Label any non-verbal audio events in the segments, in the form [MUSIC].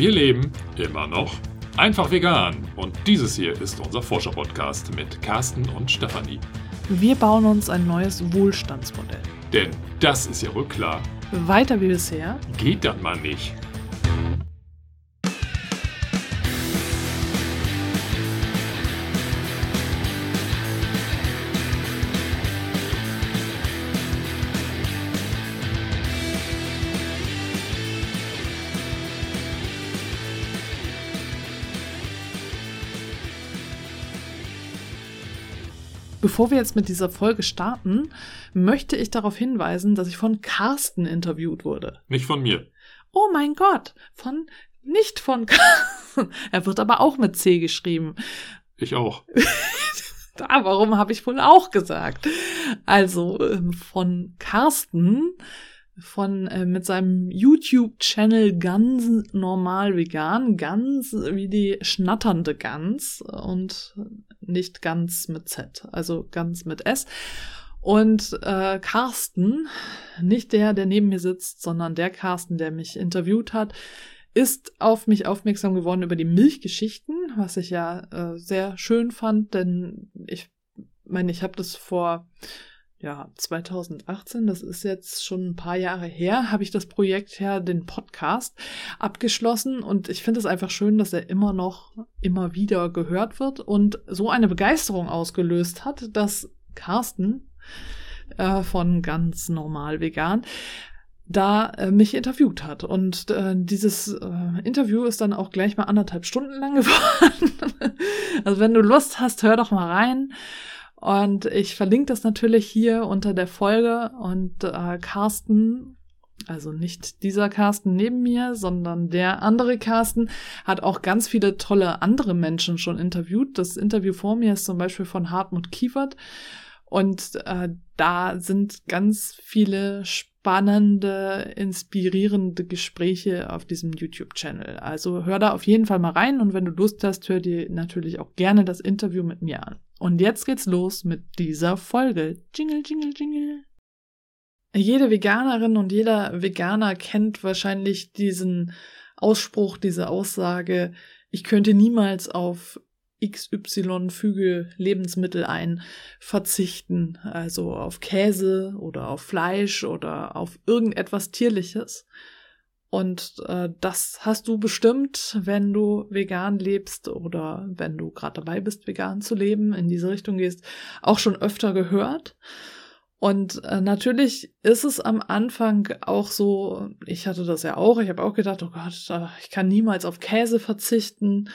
Wir leben immer noch einfach vegan und dieses hier ist unser Forscher-Podcast mit Carsten und Stefanie. Wir bauen uns ein neues Wohlstandsmodell. Denn das ist ja wohl klar. Weiter wie bisher Geht das mal nicht. Bevor wir jetzt mit dieser Folge starten, möchte ich darauf hinweisen, dass ich von Carsten interviewt wurde. Nicht von mir. Oh mein Gott, von nicht von Carsten. [LAUGHS] Er wird aber auch mit C geschrieben. Ich auch. [LAUGHS] Da, warum habe ich wohl auch gesagt? Also ähm, von Carsten, von äh, mit seinem YouTube-Channel ganz normal vegan, ganz wie die schnatternde Gans und nicht ganz mit Z, also ganz mit S. Und äh, Carsten, nicht der, der neben mir sitzt, sondern der Carsten, der mich interviewt hat, ist auf mich aufmerksam geworden über die Milchgeschichten, was ich ja äh, sehr schön fand, denn ich meine, ich habe das vor ja 2018, das ist jetzt schon ein paar Jahre her, habe ich das Projekt her, den Podcast abgeschlossen und ich finde es einfach schön, dass er immer noch immer wieder gehört wird und so eine Begeisterung ausgelöst hat, dass Carsten äh, von ganz normal vegan da äh, mich interviewt hat. Und äh, dieses äh, Interview ist dann auch gleich mal anderthalb Stunden lang [LAUGHS] geworden. also wenn du Lust hast, hör doch mal rein. Und ich verlinke das natürlich hier unter der Folge. Und äh, Carsten, also nicht dieser Carsten neben mir, sondern der andere Carsten, hat auch ganz viele tolle andere Menschen schon interviewt. Das Interview vor mir ist zum Beispiel von Hartmut Kiefert. Und äh, da sind ganz viele spannende, inspirierende Gespräche auf diesem YouTube-Channel. Also hör da auf jeden Fall mal rein und wenn du Lust hast, hör dir natürlich auch gerne das Interview mit mir an. Und jetzt geht's los mit dieser Folge. Jingle, jingle, jingle. Jede Veganerin und jeder Veganer kennt wahrscheinlich diesen Ausspruch, diese Aussage, ich könnte niemals auf XY füge Lebensmittel ein, verzichten, also auf Käse oder auf Fleisch oder auf irgendetwas Tierliches. Und äh, das hast du bestimmt, wenn du vegan lebst oder wenn du gerade dabei bist, vegan zu leben, in diese Richtung gehst, auch schon öfter gehört. Und äh, natürlich ist es am Anfang auch so, ich hatte das ja auch, ich habe auch gedacht, oh Gott, äh, ich kann niemals auf Käse verzichten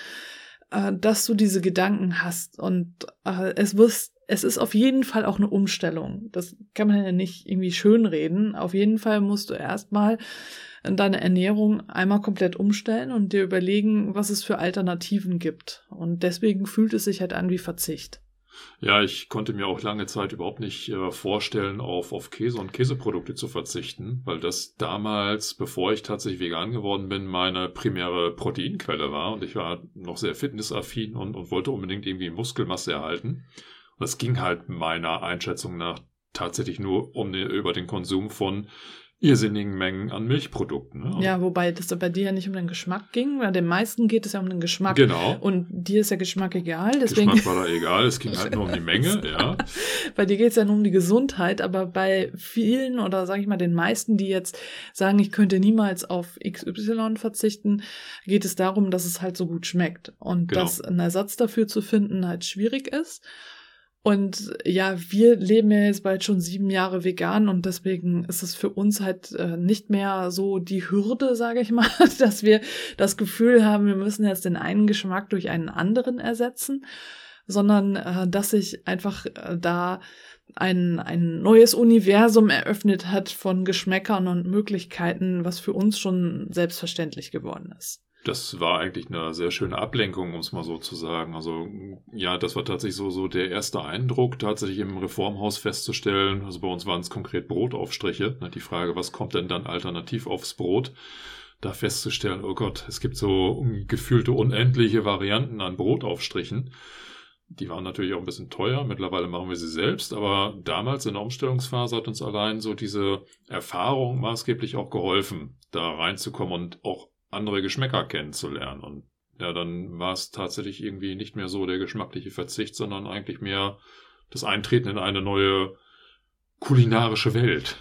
äh, dass du diese Gedanken hast und äh, es wirst es ist auf jeden Fall auch eine Umstellung. Das kann man ja nicht irgendwie schönreden. Auf jeden Fall musst du erstmal deine Ernährung einmal komplett umstellen und dir überlegen, was es für Alternativen gibt. Und deswegen fühlt es sich halt an wie Verzicht. Ja, ich konnte mir auch lange Zeit überhaupt nicht äh, vorstellen, auf, auf Käse und Käseprodukte zu verzichten, weil das damals, bevor ich tatsächlich vegan geworden bin, meine primäre Proteinquelle war und ich war noch sehr fitnessaffin und, und wollte unbedingt irgendwie Muskelmasse erhalten. Und es ging halt meiner Einschätzung nach tatsächlich nur um über den Konsum von irrsinnigen Mengen an Milchprodukten. Ne? Ja, wobei das bei dir ja nicht um den Geschmack ging, weil den meisten geht es ja um den Geschmack. Genau. Und dir ist der Geschmack egal. Deswegen Geschmack war da egal, es ging halt nur um die [LAUGHS] Menge, ja. bei dir geht es ja nur um die Gesundheit, aber bei vielen oder sage ich mal den meisten, die jetzt sagen, ich könnte niemals auf XY verzichten, geht es darum, dass es halt so gut schmeckt. Und Genau. dass ein Ersatz dafür zu finden halt schwierig ist. Und ja, wir leben ja jetzt bald schon sieben Jahre vegan und deswegen ist es für uns halt äh, nicht mehr so die Hürde, sage ich mal, [LAUGHS] dass wir das Gefühl haben, wir müssen jetzt den einen Geschmack durch einen anderen ersetzen, sondern äh, dass sich einfach äh, da ein, ein neues Universum eröffnet hat von Geschmäckern und Möglichkeiten, was für uns schon selbstverständlich geworden ist. Das war eigentlich eine sehr schöne Ablenkung, um es mal so zu sagen. Also ja, das war tatsächlich so, so der erste Eindruck, tatsächlich im Reformhaus festzustellen. Also bei uns waren es konkret Brotaufstriche. Ne, Die Frage, was kommt denn dann alternativ aufs Brot? Da festzustellen, oh Gott, es gibt so gefühlte unendliche Varianten an Brotaufstrichen. Die waren natürlich auch ein bisschen teuer. Mittlerweile machen wir sie selbst. Aber damals in der Umstellungsphase hat uns allein so diese Erfahrung maßgeblich auch geholfen, da reinzukommen und auch andere Geschmäcker kennenzulernen. Und ja, dann war es tatsächlich irgendwie nicht mehr so der geschmackliche Verzicht, sondern eigentlich mehr das Eintreten in eine neue kulinarische Welt.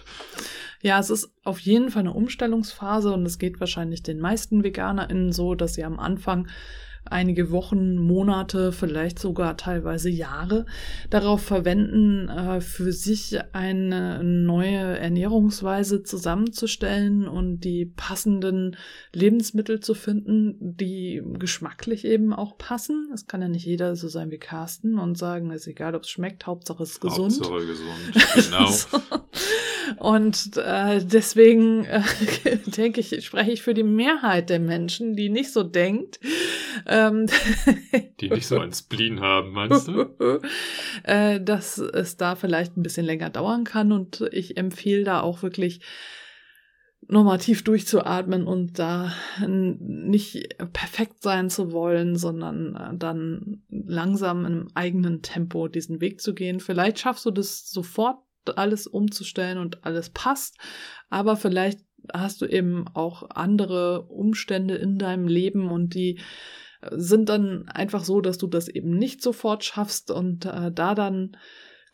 Ja, es ist auf jeden Fall eine Umstellungsphase und es geht wahrscheinlich den meisten VeganerInnen so, dass sie am Anfang einige Wochen, Monate, vielleicht sogar teilweise Jahre darauf verwenden, äh, für sich eine neue Ernährungsweise zusammenzustellen und die passenden Lebensmittel zu finden, die geschmacklich eben auch passen. Es kann ja nicht jeder so sein wie Carsten und sagen, es ist egal, ob es schmeckt, Hauptsache es ist gesund. Hauptsache gesund, [LAUGHS] genau. so. Und äh, deswegen äh, [LAUGHS] denke ich, spreche ich für die Mehrheit der Menschen, die nicht so denkt, ähm, [LAUGHS] Die nicht so ein Spleen haben, meinst du? [LAUGHS] äh, dass es da vielleicht ein bisschen länger dauern kann und ich empfehle da auch wirklich normativ durchzuatmen und da nicht perfekt sein zu wollen, sondern äh, dann langsam im eigenen Tempo diesen Weg zu gehen. Vielleicht schaffst du das sofort alles umzustellen und alles passt, aber vielleicht hast du eben auch andere Umstände in deinem Leben und die sind dann einfach so, dass du das eben nicht sofort schaffst und äh, da dann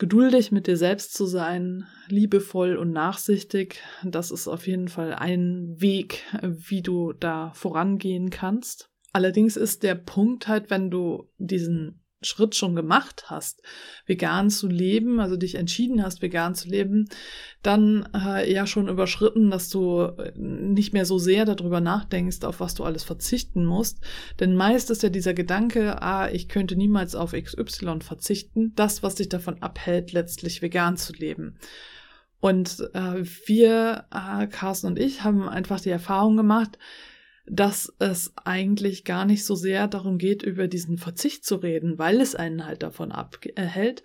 geduldig mit dir selbst zu sein, liebevoll und nachsichtig, das ist auf jeden Fall ein Weg, wie du da vorangehen kannst. Allerdings ist der Punkt halt, wenn du diesen Schritt schon gemacht hast, vegan zu leben, also dich entschieden hast, vegan zu leben, dann äh, ja schon überschritten, dass du äh, nicht mehr so sehr darüber nachdenkst, auf was du alles verzichten musst. Denn meist ist ja dieser Gedanke, ah, ich könnte niemals auf XY verzichten, das, was dich davon abhält, letztlich vegan zu leben. Und äh, wir, äh, Carsten und ich, haben einfach die Erfahrung gemacht, dass es eigentlich gar nicht so sehr darum geht, über diesen Verzicht zu reden, weil es einen halt davon abhält,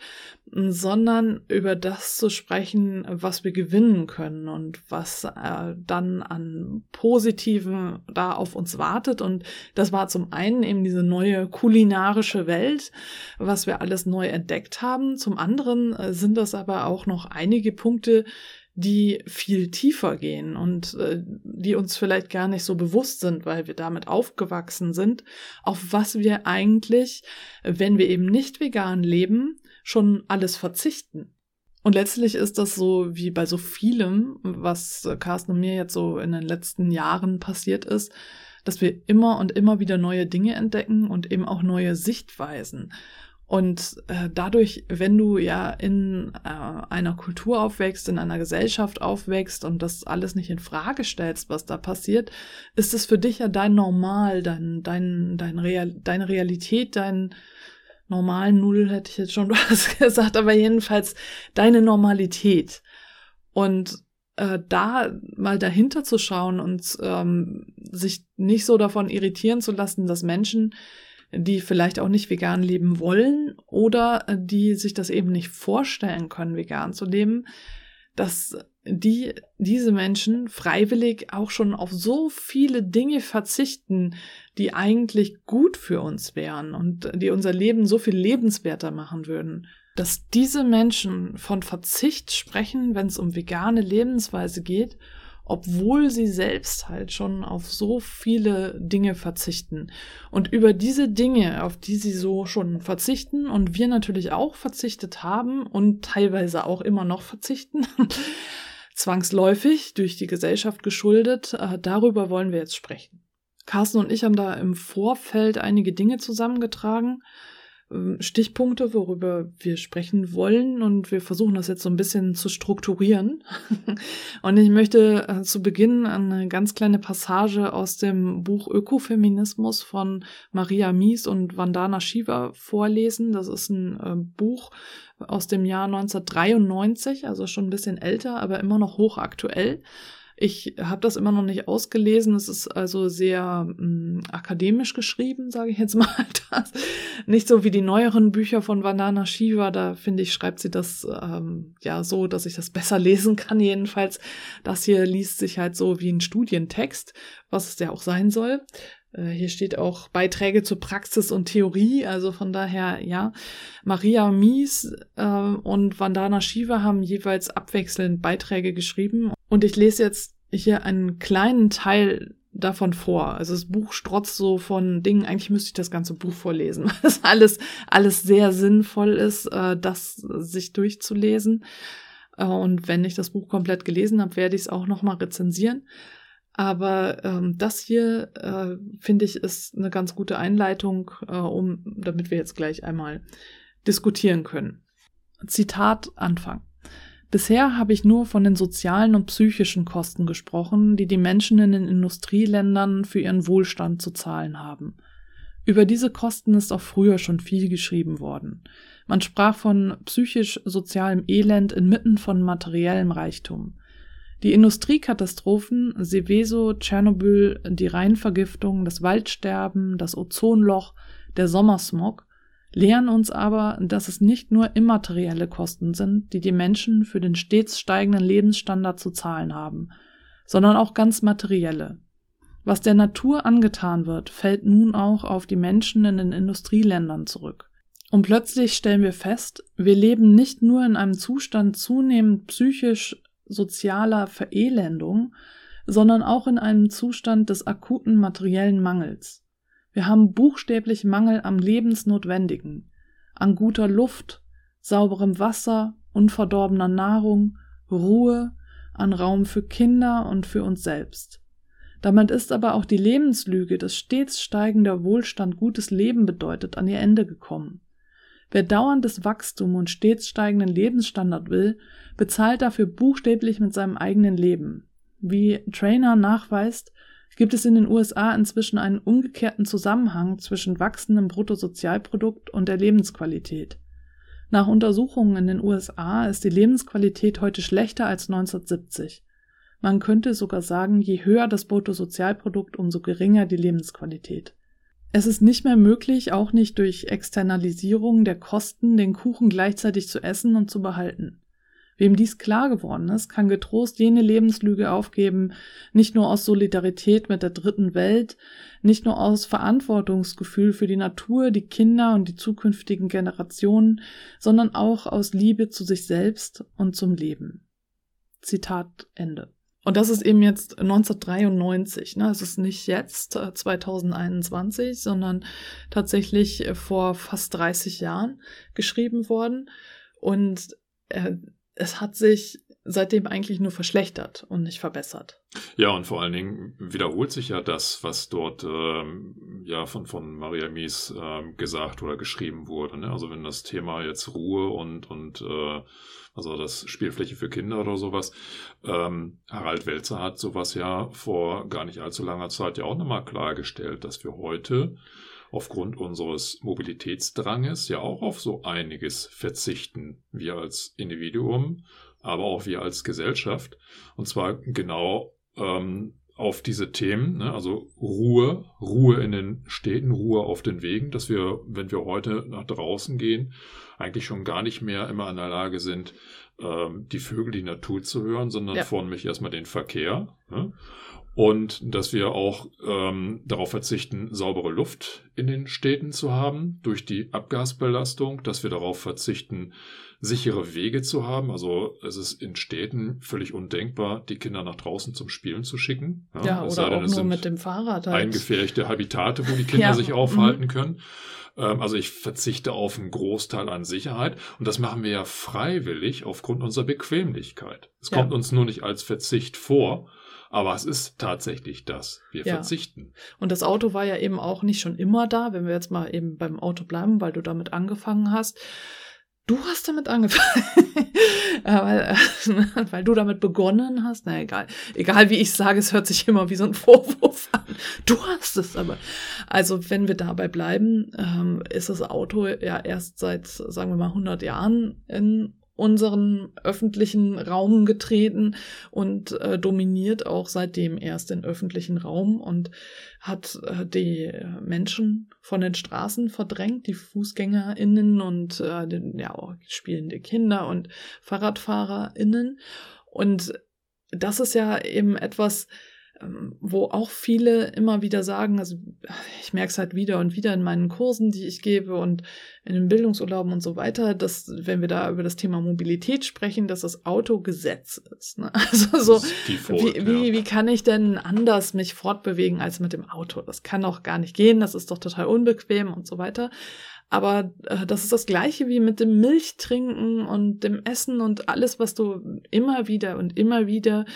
sondern über das zu sprechen, was wir gewinnen können und was äh, dann an Positiven da auf uns wartet. Und das war zum einen eben diese neue kulinarische Welt, was wir alles neu entdeckt haben. Zum anderen äh, sind das aber auch noch einige Punkte, die viel tiefer gehen und äh, die uns vielleicht gar nicht so bewusst sind, weil wir damit aufgewachsen sind, auf was wir eigentlich, wenn wir eben nicht vegan leben, schon alles verzichten. Und letztlich ist das so wie bei so vielem, was Carsten und mir jetzt so in den letzten Jahren passiert ist, dass wir immer und immer wieder neue Dinge entdecken und eben auch neue Sichtweisen. Und äh, dadurch, wenn du ja in äh, einer Kultur aufwächst, in einer Gesellschaft aufwächst und das alles nicht in Frage stellst, was da passiert, ist es für dich ja dein Normal, dein, dein, dein Real, deine Realität, dein normal Null, hätte ich jetzt schon [LAUGHS] was gesagt, aber jedenfalls deine Normalität. Und äh, da mal dahinter zu schauen und ähm, sich nicht so davon irritieren zu lassen, dass Menschen die vielleicht auch nicht vegan leben wollen oder die sich das eben nicht vorstellen können, vegan zu leben, dass die, diese Menschen freiwillig auch schon auf so viele Dinge verzichten, die eigentlich gut für uns wären und die unser Leben so viel lebenswerter machen würden. Dass diese Menschen von Verzicht sprechen, wenn es um vegane Lebensweise geht obwohl sie selbst halt schon auf so viele Dinge verzichten. Und über diese Dinge, auf die sie so schon verzichten und wir natürlich auch verzichtet haben und teilweise auch immer noch verzichten, [LAUGHS] zwangsläufig durch die Gesellschaft geschuldet, äh, darüber wollen wir jetzt sprechen. Carsten und ich haben da im Vorfeld einige Dinge zusammengetragen, Stichpunkte, worüber wir sprechen wollen und wir versuchen das jetzt so ein bisschen zu strukturieren. [LAUGHS] und ich möchte äh, zu Beginn eine ganz kleine Passage aus dem Buch Ökofeminismus von Maria Mies und Vandana Shiva vorlesen. Das ist ein äh, Buch aus dem Jahr 1993, also schon ein bisschen älter, aber immer noch hochaktuell. Ich habe das immer noch nicht ausgelesen. Es ist also sehr mh, hm, akademisch geschrieben, sage ich jetzt [LAUGHS] mal. Das. Nicht so wie die neueren Bücher von Vandana Shiva. Da finde ich, schreibt sie das ähm, ja so, dass ich das [LAUGHS] besser lesen kann. Jedenfalls, das hier liest sich halt so wie ein Studientext, was es ja auch sein soll. Äh, hier steht auch Beiträge zur Praxis und Theorie, also von daher, ja. Maria Mies äh, und Vandana Shiva haben jeweils abwechselnd Beiträge geschrieben und ich lese jetzt hier einen kleinen Teil davon vor. Also das Buch strotzt so von Dingen, eigentlich müsste ich das ganze Buch vorlesen, [LAUGHS] weil es alles, alles sehr sinnvoll ist, äh, das sich durchzulesen. Äh, und wenn ich das Buch komplett gelesen habe, werde ich es auch nochmal rezensieren. Aber ähm, das hier, äh, finde ich, ist eine ganz gute Einleitung, äh, um, damit wir jetzt gleich einmal diskutieren können. Zitat Anfang. Bisher habe ich nur von den sozialen und psychischen Kosten gesprochen, die die Menschen in den Industrieländern für ihren Wohlstand zu zahlen haben. Über diese Kosten ist auch früher schon viel geschrieben worden. Man sprach von psychisch-sozialem Elend inmitten von materiellem Reichtum. Die Industriekatastrophen, Seveso, Tschernobyl, die Rheinvergiftung, das Waldsterben, das Ozonloch, der Sommersmog lehren uns aber, dass es nicht nur immaterielle Kosten sind, die die Menschen für den stets steigenden Lebensstandard zu zahlen haben, sondern auch ganz materielle. Was der Natur angetan wird, fällt nun auch auf die Menschen in den Industrieländern zurück. Und plötzlich stellen wir fest, wir leben nicht nur in einem Zustand zunehmend psychisch sozialer Verelendung, sondern auch in einem Zustand des akuten materiellen Mangels. Wir haben buchstäblich Mangel am Lebensnotwendigen, an guter Luft, sauberem Wasser, unverdorbener Nahrung, Ruhe, an Raum für Kinder und für uns selbst. Damit ist aber auch die Lebenslüge, dass stets steigender Wohlstand gutes Leben bedeutet, an ihr Ende gekommen. Wer dauerndes Wachstum und stets steigenden Lebensstandard will, bezahlt dafür buchstäblich mit seinem eigenen Leben. Wie Trainer nachweist, gibt es in den USA inzwischen einen umgekehrten Zusammenhang zwischen wachsendem Bruttosozialprodukt und der Lebensqualität. Nach Untersuchungen in den USA ist die Lebensqualität heute schlechter als 1970. Man könnte sogar sagen, je höher das Bruttosozialprodukt, umso geringer die Lebensqualität. Es ist nicht mehr möglich, auch nicht durch Externalisierung der Kosten, den Kuchen gleichzeitig zu essen und zu behalten. Wem dies klar geworden ist, kann getrost jene Lebenslüge aufgeben, nicht nur aus Solidarität mit der dritten Welt, nicht nur aus Verantwortungsgefühl für die Natur, die Kinder und die zukünftigen Generationen, sondern auch aus Liebe zu sich selbst und zum Leben. Zitat Ende. Und das ist eben jetzt 1993. Ne? Es ist nicht jetzt 2021, äh, sondern tatsächlich äh, vor fast 30 Jahren geschrieben worden. Und äh, es hat sich seitdem eigentlich nur verschlechtert und nicht verbessert. Ja, und vor allen Dingen wiederholt sich ja das, was dort ähm, ja von, von Maria Mies ähm, gesagt oder geschrieben wurde. Ne? Also wenn das Thema jetzt Ruhe und, und äh, also das Spielfläche für Kinder oder sowas. Ähm, Harald Welzer hat sowas ja vor gar nicht allzu langer Zeit ja auch nochmal klargestellt, dass wir heute aufgrund unseres Mobilitätsdranges ja auch auf so einiges verzichten, wir als Individuum, aber auch wir als Gesellschaft. Und zwar genau ähm, auf diese Themen, ne? also Ruhe, Ruhe in den Städten, Ruhe auf den Wegen, dass wir, wenn wir heute nach draußen gehen, eigentlich schon gar nicht mehr immer in der Lage sind, ähm, die Vögel, die Natur zu hören, sondern ja. vornehmlich erstmal den Verkehr. Ne? Und dass wir auch ähm, darauf verzichten, saubere Luft in den Städten zu haben durch die Abgasbelastung, dass wir darauf verzichten, sichere Wege zu haben. Also es ist in Städten völlig undenkbar, die Kinder nach draußen zum Spielen zu schicken. Ja, ja oder denn, auch nur mit dem Fahrrad. Halt. Eingefärchte Habitate, wo die Kinder ja. sich aufhalten mhm. können. Ähm, also ich verzichte auf einen Großteil an Sicherheit und das machen wir ja freiwillig aufgrund unserer Bequemlichkeit. Es ja. kommt uns nur nicht als Verzicht vor, aber es ist tatsächlich das. Wir ja. verzichten. Und das Auto war ja eben auch nicht schon immer da, wenn wir jetzt mal eben beim Auto bleiben, weil du damit angefangen hast. Du hast damit angefangen, [LAUGHS] weil, äh, weil du damit begonnen hast. Na egal, egal wie ich sage, es hört sich immer wie so ein Vorwurf an. Du hast es aber. Also wenn wir dabei bleiben, ähm, ist das Auto ja erst seit, sagen wir mal, 100 Jahren in unseren öffentlichen Raum getreten und äh, dominiert auch seitdem erst den öffentlichen Raum und hat äh, die Menschen von den Straßen verdrängt, die FußgängerInnen und äh, den, ja auch spielende Kinder und FahrradfahrerInnen. Und das ist ja eben etwas, wo auch viele immer wieder sagen, also ich merke es halt wieder und wieder in meinen Kursen, die ich gebe und in den Bildungsurlauben und so weiter, dass wenn wir da über das Thema Mobilität sprechen, dass das Auto Gesetz ist. Ne? [LAUGHS] Also so, Default, wie, wie, wie kann ich denn anders mich fortbewegen als mit dem Auto? Das kann auch gar nicht gehen, das ist doch total unbequem und so weiter. Aber äh, das ist das gleiche wie mit dem Milchtrinken und dem Essen und alles, was du immer wieder und immer wieder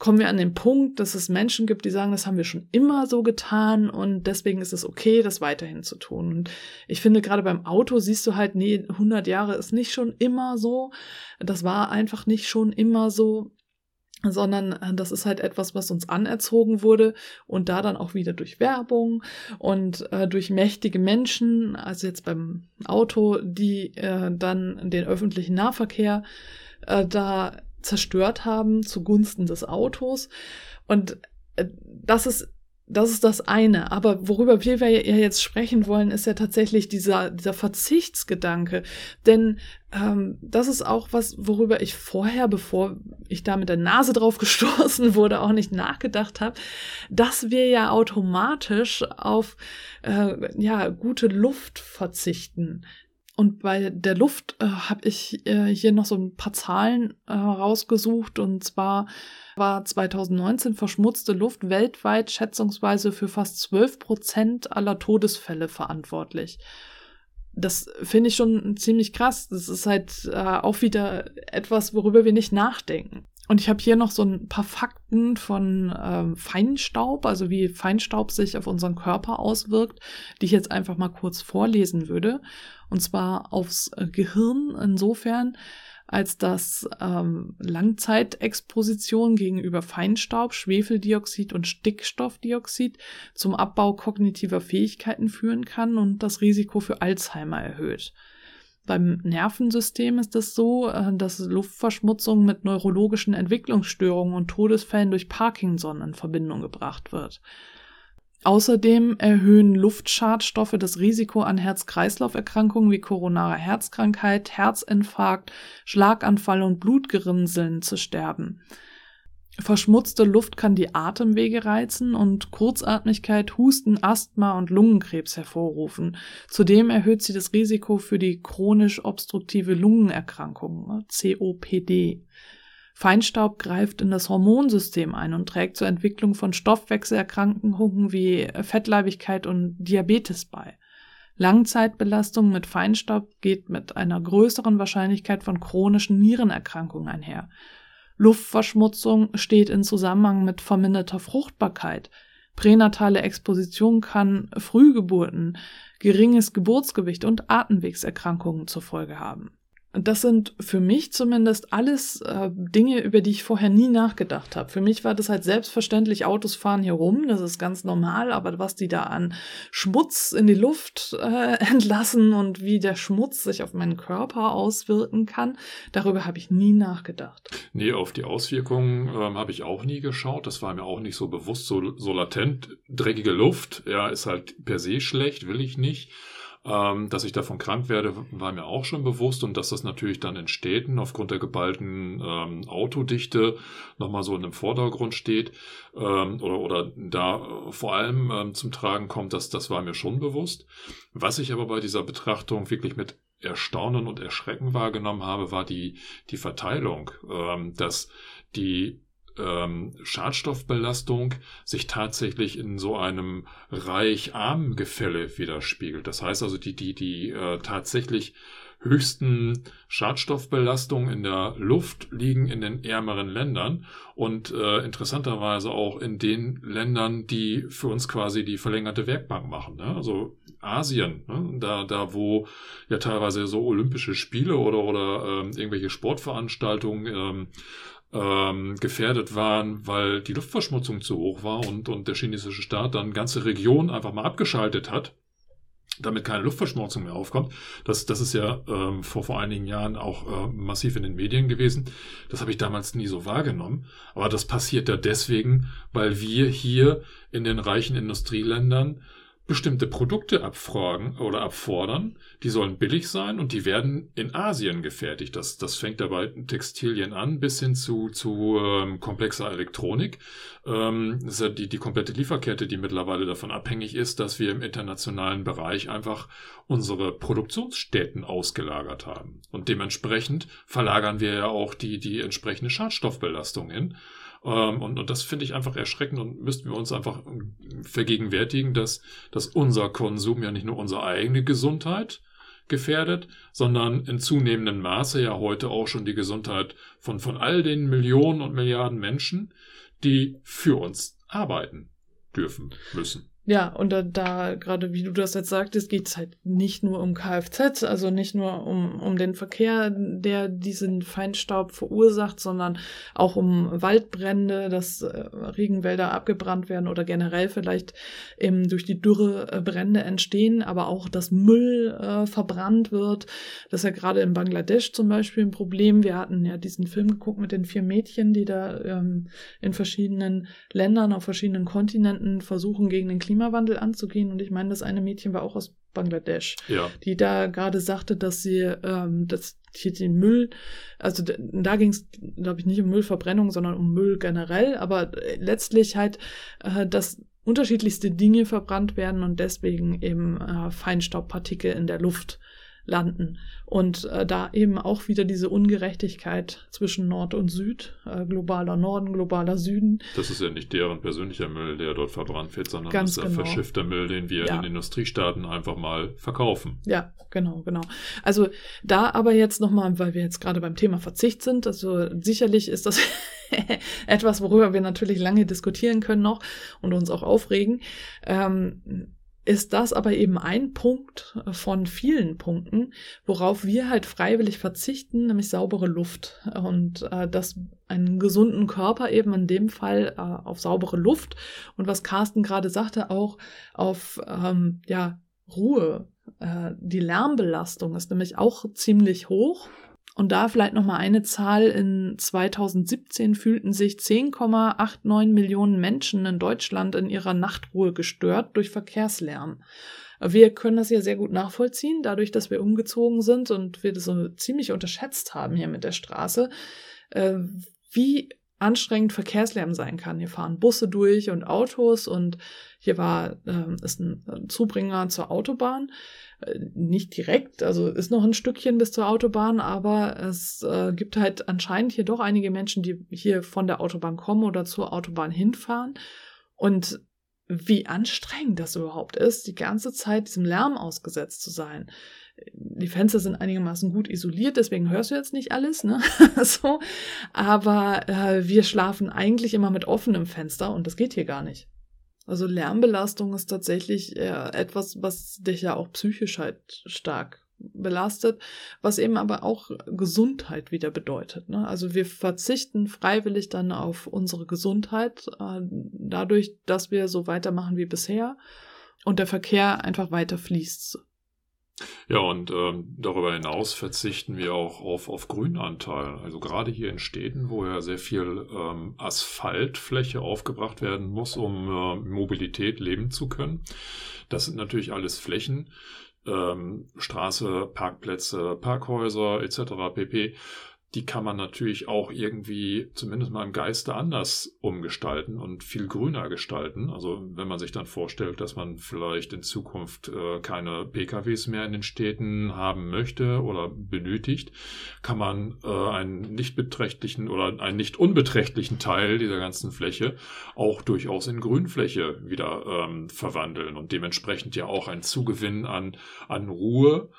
kommen wir an den Punkt, dass es Menschen gibt, die sagen, das haben wir schon immer so getan und deswegen ist es okay, das weiterhin zu tun. Und ich finde, gerade beim Auto siehst du halt, nee, 100 Jahre ist nicht schon immer so. Das war einfach nicht schon immer so sondern äh, das ist halt etwas, was uns anerzogen wurde und da dann auch wieder durch Werbung und äh, durch mächtige Menschen, also jetzt beim Auto, die äh, dann den öffentlichen Nahverkehr äh, da zerstört haben zugunsten des Autos. Und äh, das ist das ist das eine. Aber worüber wir ja jetzt sprechen wollen, ist ja tatsächlich dieser, dieser Verzichtsgedanke. Denn ähm, das ist auch was, worüber ich vorher, bevor ich da mit der Nase drauf [LAUGHS] gestoßen wurde, auch nicht nachgedacht habe, dass wir ja automatisch auf äh, ja, gute Luft verzichten. Und bei der Luft äh, habe ich äh, hier noch so ein paar Zahlen äh, rausgesucht. Und zwar war 2019 verschmutzte Luft weltweit schätzungsweise für fast 12 Prozent aller Todesfälle verantwortlich. Das finde ich schon ziemlich krass. Das ist halt äh, auch wieder etwas, worüber wir nicht nachdenken. Und ich habe hier noch so ein paar Fakten von ähm, Feinstaub, also wie Feinstaub sich auf unseren Körper auswirkt, die ich jetzt einfach mal kurz vorlesen würde. Und zwar aufs äh, Gehirn insofern, als dass ähm, Langzeitexposition gegenüber Feinstaub, Schwefeldioxid und Stickstoffdioxid zum Abbau kognitiver Fähigkeiten führen kann und das Risiko für Alzheimer erhöht. Beim Nervensystem ist es so, äh, dass Luftverschmutzung mit neurologischen Entwicklungsstörungen und Todesfällen durch Parkinson in Verbindung gebracht wird. Außerdem erhöhen Luftschadstoffe das Risiko an Herz-Kreislauf-Erkrankungen wie koronare Herzkrankheit, Herzinfarkt, Schlaganfall und Blutgerinnseln zu sterben. Verschmutzte Luft kann die Atemwege reizen und Kurzatmigkeit, Husten, Asthma und Lungenkrebs hervorrufen. Zudem erhöht sie das Risiko für die chronisch obstruktive Lungenerkrankung, COPD. Feinstaub greift in das Hormonsystem ein und trägt zur Entwicklung von Stoffwechselerkrankungen wie Fettleibigkeit und Diabetes bei. Langzeitbelastung mit Feinstaub geht mit einer größeren Wahrscheinlichkeit von chronischen Nierenerkrankungen einher. Luftverschmutzung steht in Zusammenhang mit verminderter Fruchtbarkeit. Pränatale Exposition kann Frühgeburten, geringes Geburtsgewicht und Atemwegserkrankungen zur Folge haben. Das sind für mich zumindest alles äh, Dinge, über die ich vorher nie nachgedacht habe. Für mich war das halt selbstverständlich, Autos fahren hier rum, das ist ganz normal, aber was die da an Schmutz in die Luft äh, [LAUGHS] entlassen und wie der Schmutz sich auf meinen Körper auswirken kann, darüber habe ich nie nachgedacht. Nee, auf die Auswirkungen ähm, habe ich auch nie geschaut. Das war mir auch nicht so bewusst, so, so latent. Dreckige Luft, ja, ist halt per se schlecht, will ich nicht. Ähm, dass ich davon krank werde, war mir auch schon bewusst und dass das natürlich dann in Städten aufgrund der geballten ähm, Autodichte nochmal so in dem Vordergrund steht ähm, oder, oder da äh, vor allem ähm, zum Tragen kommt, das, das war mir schon bewusst. Was ich aber bei dieser Betrachtung wirklich mit Erstaunen und Erschrecken wahrgenommen habe, war die, die Verteilung, ähm, dass die ähm, Schadstoffbelastung sich tatsächlich in so einem Reich-Arm-Gefälle widerspiegelt. Das heißt also, die, die, die äh, tatsächlich höchsten Schadstoffbelastungen in der Luft liegen in den ärmeren Ländern und äh, interessanterweise auch in den Ländern, die für uns quasi die verlängerte Werkbank machen. Ne? Also Asien, ne? da, da wo ja teilweise so Olympische Spiele oder, oder ähm, irgendwelche Sportveranstaltungen ähm, ähm, gefährdet waren, weil die Luftverschmutzung zu hoch war und, und der chinesische Staat dann ganze Regionen einfach mal abgeschaltet hat, damit keine Luftverschmutzung mehr aufkommt. Das, das ist ja ähm, vor, vor einigen Jahren auch äh, massiv in den Medien gewesen. Das habe ich damals nie so wahrgenommen. Aber das passiert ja deswegen, weil wir hier in den reichen Industrieländern bestimmte Produkte abfragen oder abfordern. Die sollen billig sein und die werden in Asien gefertigt. Das, das fängt dabei Textilien an bis hin zu, zu ähm, komplexer Elektronik. Ähm, das ist ja die, die komplette Lieferkette, die mittlerweile davon abhängig ist, dass wir im internationalen Bereich einfach unsere Produktionsstätten ausgelagert haben. Und dementsprechend verlagern wir ja auch die, die entsprechende Schadstoffbelastung hin. Ähm, und, und das finde ich einfach erschreckend und müssten wir uns einfach vergegenwärtigen, dass, dass unser Konsum ja nicht nur unsere eigene Gesundheit gefährdet, sondern in zunehmendem Maße ja heute auch schon die Gesundheit von, von all den Millionen und Milliarden Menschen, die für uns arbeiten dürfen, müssen. Ja, und da, da gerade wie du das jetzt sagtest, geht es halt nicht nur um Kfz, also nicht nur um, um den Verkehr, der diesen Feinstaub verursacht, sondern auch um Waldbrände, dass äh, Regenwälder abgebrannt werden oder generell vielleicht eben durch die Dürre äh, Brände entstehen, aber auch, dass Müll äh, verbrannt wird. Das ist ja gerade in Bangladesch zum Beispiel ein Problem. Wir hatten ja diesen Film geguckt mit den vier Mädchen, die da ähm, in verschiedenen Ländern, auf verschiedenen Kontinenten versuchen, gegen den Klima Klimawandel anzugehen. Und ich meine, das eine Mädchen war auch aus Bangladesch, ja. die da gerade sagte, dass sie ähm, dass hier den Müll, also da ging es, glaube ich, nicht um Müllverbrennung, sondern um Müll generell, aber äh, letztlich halt, äh, dass unterschiedlichste Dinge verbrannt werden und deswegen eben äh, Feinstaubpartikel in der Luft landen. Und äh, da eben auch wieder diese Ungerechtigkeit zwischen Nord und Süd, äh, globaler Norden, globaler Süden. Das ist ja nicht deren persönlicher Müll, der dort verbrannt wird, sondern Ganz das ist genau. der verschiffte Müll, den wir Ja. in den Industriestaaten einfach mal verkaufen. Ja, genau, genau. Also da aber jetzt nochmal, weil wir jetzt gerade beim Thema Verzicht sind, also sicherlich ist das [LAUGHS] etwas, worüber wir natürlich lange diskutieren können noch und uns auch aufregen. Ähm, ist das aber eben ein Punkt von vielen Punkten, worauf wir halt freiwillig verzichten, nämlich saubere Luft. Und äh, das einen gesunden Körper eben in dem Fall äh, auf saubere Luft und was Carsten gerade sagte, auch auf ähm, ja, Ruhe. Äh, die Lärmbelastung ist nämlich auch ziemlich hoch. Und da vielleicht noch mal eine Zahl. In 2017 fühlten sich 10,89 Millionen Menschen in Deutschland in ihrer Nachtruhe gestört durch Verkehrslärm. Wir können das ja sehr gut nachvollziehen, dadurch, dass wir umgezogen sind und wir das so ziemlich unterschätzt haben hier mit der Straße, äh, wie anstrengend Verkehrslärm sein kann. Hier fahren Busse durch und Autos und hier war äh, ist ein Zubringer zur Autobahn. Äh, Nicht direkt, also ist noch ein Stückchen bis zur Autobahn, aber es äh, gibt halt anscheinend hier doch einige Menschen, die hier von der Autobahn kommen oder zur Autobahn hinfahren. Und wie anstrengend das überhaupt ist, die ganze Zeit diesem Lärm ausgesetzt zu sein. Die Fenster sind einigermaßen gut isoliert, deswegen hörst du jetzt nicht alles, ne? [LAUGHS] so. Aber äh, wir schlafen eigentlich immer mit offenem Fenster und das geht hier gar nicht. Also Lärmbelastung ist tatsächlich äh, etwas, was dich ja auch psychisch halt stark belastet, was eben aber auch Gesundheit wieder bedeutet. Ne? Also wir verzichten freiwillig dann auf unsere Gesundheit, äh, dadurch, dass wir so weitermachen wie bisher und der Verkehr einfach weiter fließt. Ja, und ähm, darüber hinaus verzichten wir auch auf, auf Grünanteil. Also gerade hier in Städten, wo ja sehr viel ähm, Asphaltfläche aufgebracht werden muss, um äh, Mobilität leben zu können. Das sind natürlich alles Flächen, ähm, Straße, Parkplätze, Parkhäuser etc. pp. Die kann man natürlich auch irgendwie zumindest mal im Geiste anders umgestalten und viel grüner gestalten. Also wenn man sich dann vorstellt, dass man vielleicht in Zukunft äh, keine PKWs mehr in den Städten haben möchte oder benötigt, kann man äh, einen nicht beträchtlichen oder einen nicht unbeträchtlichen Teil dieser ganzen Fläche auch durchaus in Grünfläche wieder ähm, verwandeln und dementsprechend ja auch ein Zugewinn an, an Ruhe,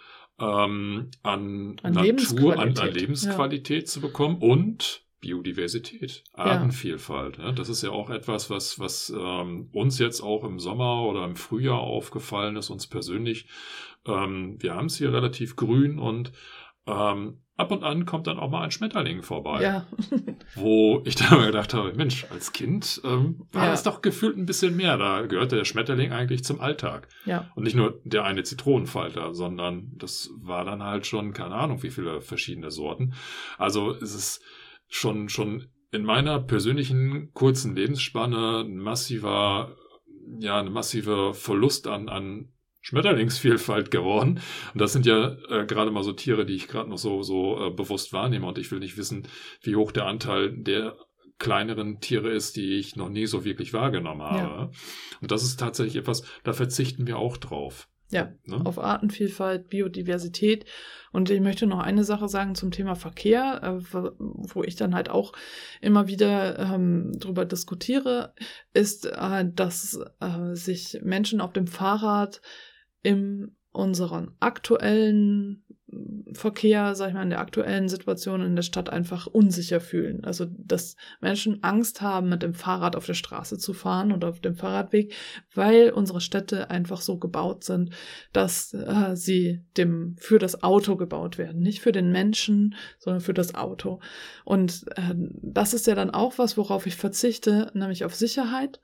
ähm, an, An Natur, an, an Lebensqualität, Lebensqualität zu bekommen und Biodiversität, Ja. Artenvielfalt. Ja. Das ist ja auch etwas, was, was ähm, uns jetzt auch im Sommer oder im Frühjahr aufgefallen ist, uns persönlich. Ähm, wir haben es hier relativ grün und ähm, ab und an kommt dann auch mal ein Schmetterling vorbei, Ja, [LAUGHS] wo ich dann mal gedacht habe, Mensch, als Kind ähm, war Ja. das doch gefühlt ein bisschen mehr. Da gehörte der Schmetterling eigentlich zum Alltag. ja, Und nicht nur der eine Zitronenfalter, sondern das war dann halt schon, keine Ahnung, wie viele verschiedene Sorten. Also es ist schon, schon in meiner persönlichen kurzen Lebensspanne ein massiver ja ein massiver Verlust an, an Schmetterlingsvielfalt geworden. Und das sind ja äh, gerade mal so Tiere, die ich gerade noch so, so äh, bewusst wahrnehme. Und ich will nicht wissen, wie hoch der Anteil der kleineren Tiere ist, die ich noch nie so wirklich wahrgenommen habe. Ja. Und das ist tatsächlich etwas, da verzichten wir auch drauf. Ja, ne? auf Artenvielfalt, Biodiversität. Und ich möchte noch eine Sache sagen zum Thema Verkehr, äh, wo ich dann halt auch immer wieder ähm, drüber diskutiere, ist, äh, dass äh, sich Menschen auf dem Fahrrad im unseren aktuellen Verkehr, sag ich mal, in der aktuellen Situation in der Stadt einfach unsicher fühlen. Also, dass Menschen Angst haben, mit dem Fahrrad auf der Straße zu fahren oder auf dem Fahrradweg, weil unsere Städte einfach so gebaut sind, dass äh, sie dem für das Auto gebaut werden. Nicht für den Menschen, sondern für das Auto. Und äh, das ist ja dann auch was, worauf ich verzichte, nämlich auf Sicherheit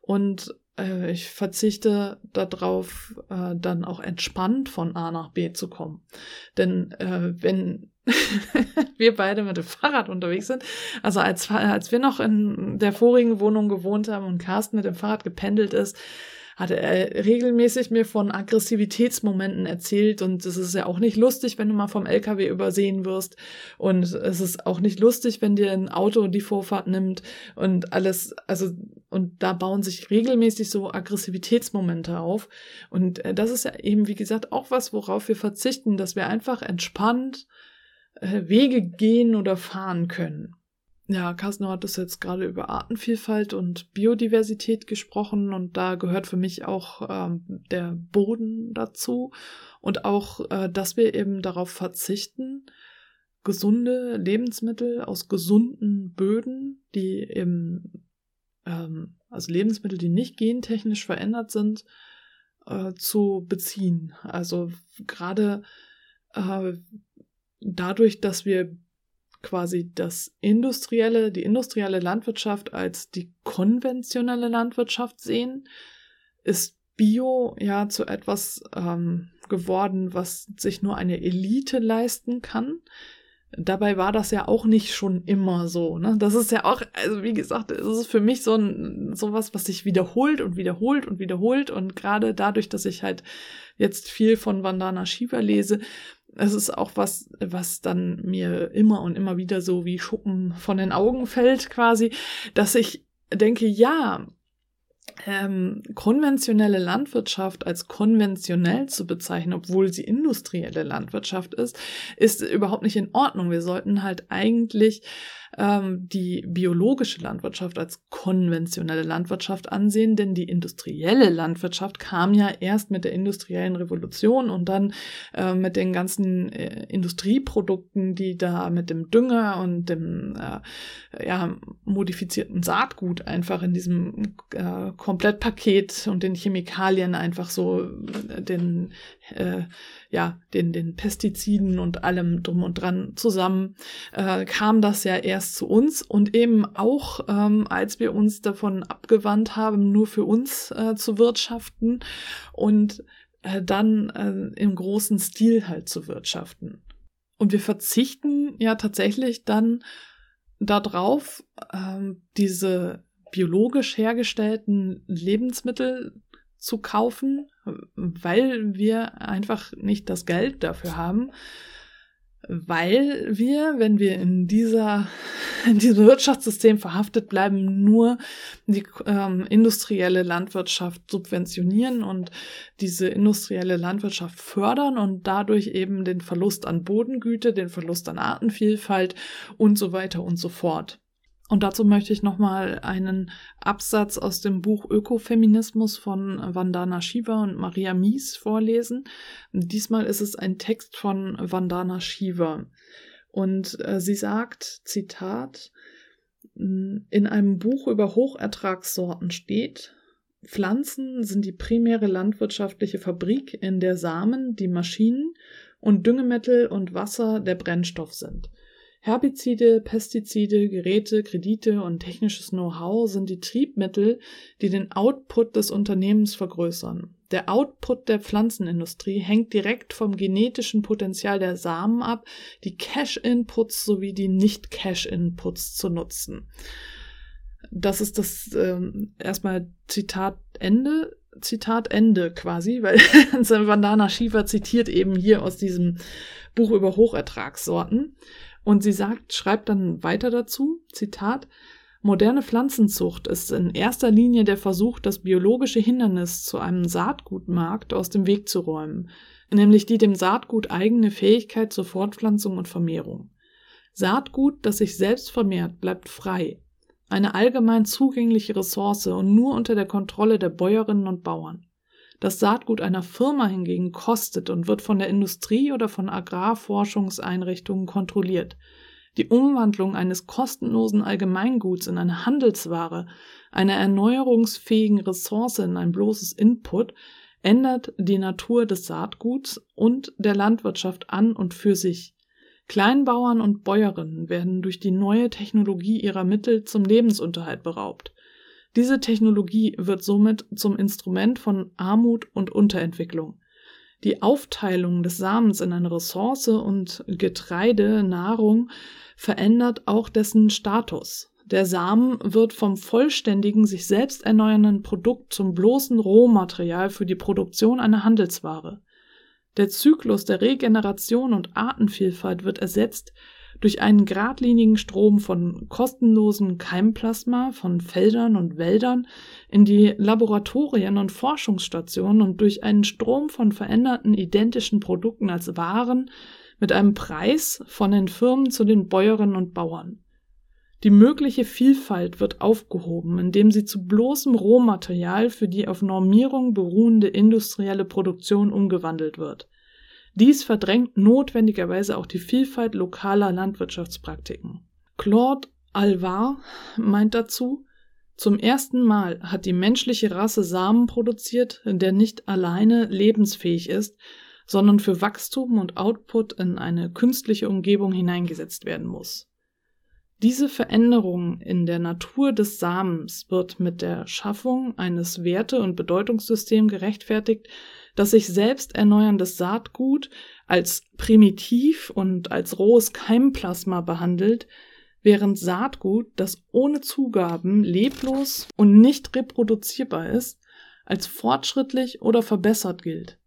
und äh, ich verzichte darauf, äh, dann auch entspannt von A nach B zu kommen. Denn äh, wenn [LAUGHS] wir beide mit dem Fahrrad unterwegs sind, also als, als wir noch in der vorigen Wohnung gewohnt haben und Carsten mit dem Fahrrad gependelt ist, hatte er regelmäßig mir von Aggressivitätsmomenten erzählt und es ist ja auch nicht lustig, wenn du mal vom LKW übersehen wirst und es ist auch nicht lustig, wenn dir ein Auto die Vorfahrt nimmt und alles, also und da bauen sich regelmäßig so Aggressivitätsmomente auf und äh, das ist ja eben, wie gesagt, auch was, worauf wir verzichten, dass wir einfach entspannt äh, Wege gehen oder fahren können. Ja, Carsten hat es jetzt gerade über Artenvielfalt und Biodiversität gesprochen und da gehört für mich auch ähm, der Boden dazu und auch, äh, dass wir eben darauf verzichten, gesunde Lebensmittel aus gesunden Böden, die eben, ähm, also Lebensmittel, die nicht gentechnisch verändert sind, äh, zu beziehen. Also gerade äh, dadurch, dass wir quasi das industrielle, die industrielle Landwirtschaft als die konventionelle Landwirtschaft sehen, ist Bio ja zu etwas ähm, geworden, was sich nur eine Elite leisten kann. Dabei war das ja auch nicht schon immer so. Ne? Das ist ja auch, also wie gesagt, es ist für mich so ein sowas, was sich wiederholt und wiederholt und wiederholt. Und gerade dadurch, dass ich halt jetzt viel von Vandana Shiva lese, es ist auch was, was dann mir immer und immer wieder so wie Schuppen von den Augen fällt, quasi, dass ich denke, ja, ähm, konventionelle Landwirtschaft als konventionell zu bezeichnen, obwohl sie industrielle Landwirtschaft ist, ist überhaupt nicht in Ordnung. Wir sollten halt eigentlich ähm, die biologische Landwirtschaft als konventionelle Landwirtschaft ansehen, denn die industrielle Landwirtschaft kam ja erst mit der industriellen Revolution und dann äh, mit den ganzen äh, Industrieprodukten, die da mit dem Dünger und dem äh, ja, modifizierten Saatgut einfach in diesem äh, Komplettpaket und den Chemikalien einfach so äh, den äh, ja, den, den Pestiziden und allem drum und dran zusammen, äh, kam das ja erst zu uns und eben auch, ähm, als wir uns davon abgewandt haben, nur für uns äh, zu wirtschaften und äh, dann äh, im großen Stil halt zu wirtschaften. Und wir verzichten ja tatsächlich dann darauf, ähm, diese biologisch hergestellten Lebensmittel zu kaufen, weil wir einfach nicht das Geld dafür haben, weil wir, wenn wir in dieser [LAUGHS] in diesem Wirtschaftssystem verhaftet bleiben, nur die ähm, industrielle Landwirtschaft subventionieren und diese industrielle Landwirtschaft fördern und dadurch eben den Verlust an Bodengüte, den Verlust an Artenvielfalt und so weiter und so fort. Und dazu möchte ich nochmal einen Absatz aus dem Buch Ökofeminismus von Vandana Shiva und Maria Mies vorlesen. Diesmal ist es ein Text von Vandana Shiva. Und äh, sie sagt, Zitat, in einem Buch über Hochertragssorten steht, Pflanzen sind die primäre landwirtschaftliche Fabrik, in der Samen die Maschinen und Düngemittel und Wasser der Brennstoff sind. Herbizide, Pestizide, Geräte, Kredite und technisches Know-how sind die Triebmittel, die den Output des Unternehmens vergrößern. Der Output der Pflanzenindustrie hängt direkt vom genetischen Potenzial der Samen ab, die Cash-Inputs sowie die Nicht-Cash-Inputs zu nutzen. Das ist das ähm, erstmal Zitat Ende, Zitat Ende quasi, weil [LAUGHS] Vandana Shiva zitiert eben hier aus diesem Buch über Hochertragssorten. Und sie sagt, schreibt dann weiter dazu, Zitat, Moderne Pflanzenzucht ist in erster Linie der Versuch, das biologische Hindernis zu einem Saatgutmarkt aus dem Weg zu räumen, nämlich die dem Saatgut eigene Fähigkeit zur Fortpflanzung und Vermehrung. Saatgut, das sich selbst vermehrt, bleibt frei, eine allgemein zugängliche Ressource und nur unter der Kontrolle der Bäuerinnen und Bauern. Das Saatgut einer Firma hingegen kostet und wird von der Industrie oder von Agrarforschungseinrichtungen kontrolliert – die Umwandlung eines kostenlosen Allgemeinguts in eine Handelsware, einer erneuerungsfähigen Ressource in ein bloßes Input, ändert die Natur des Saatguts und der Landwirtschaft an und für sich. Kleinbauern und Bäuerinnen werden durch die neue Technologie ihrer Mittel zum Lebensunterhalt beraubt. Diese Technologie wird somit zum Instrument von Armut und Unterentwicklung. Die Aufteilung des Samens in eine Ressource und Getreide, Nahrung, verändert auch dessen Status. Der Samen wird vom vollständigen, sich selbst erneuernden Produkt zum bloßen Rohmaterial für die Produktion einer Handelsware. Der Zyklus der Regeneration und Artenvielfalt wird ersetzt durch einen geradlinigen Strom von kostenlosem Keimplasma von Feldern und Wäldern in die Laboratorien und Forschungsstationen und durch einen Strom von veränderten identischen Produkten als Waren mit einem Preis von den Firmen zu den Bäuerinnen und Bauern. Die mögliche Vielfalt wird aufgehoben, indem sie zu bloßem Rohmaterial für die auf Normierung beruhende industrielle Produktion umgewandelt wird. Dies verdrängt notwendigerweise auch die Vielfalt lokaler Landwirtschaftspraktiken. Claude Alvar meint dazu, zum ersten Mal hat die menschliche Rasse Samen produziert, der nicht alleine lebensfähig ist, sondern für Wachstum und Output in eine künstliche Umgebung hineingesetzt werden muss. Diese Veränderung in der Natur des Samens wird mit der Schaffung eines Werte- und Bedeutungssystems gerechtfertigt, das sich selbst erneuerndes Saatgut als primitiv und als rohes Keimplasma behandelt, während Saatgut, das ohne Zugaben leblos und nicht reproduzierbar ist, als fortschrittlich oder verbessert gilt.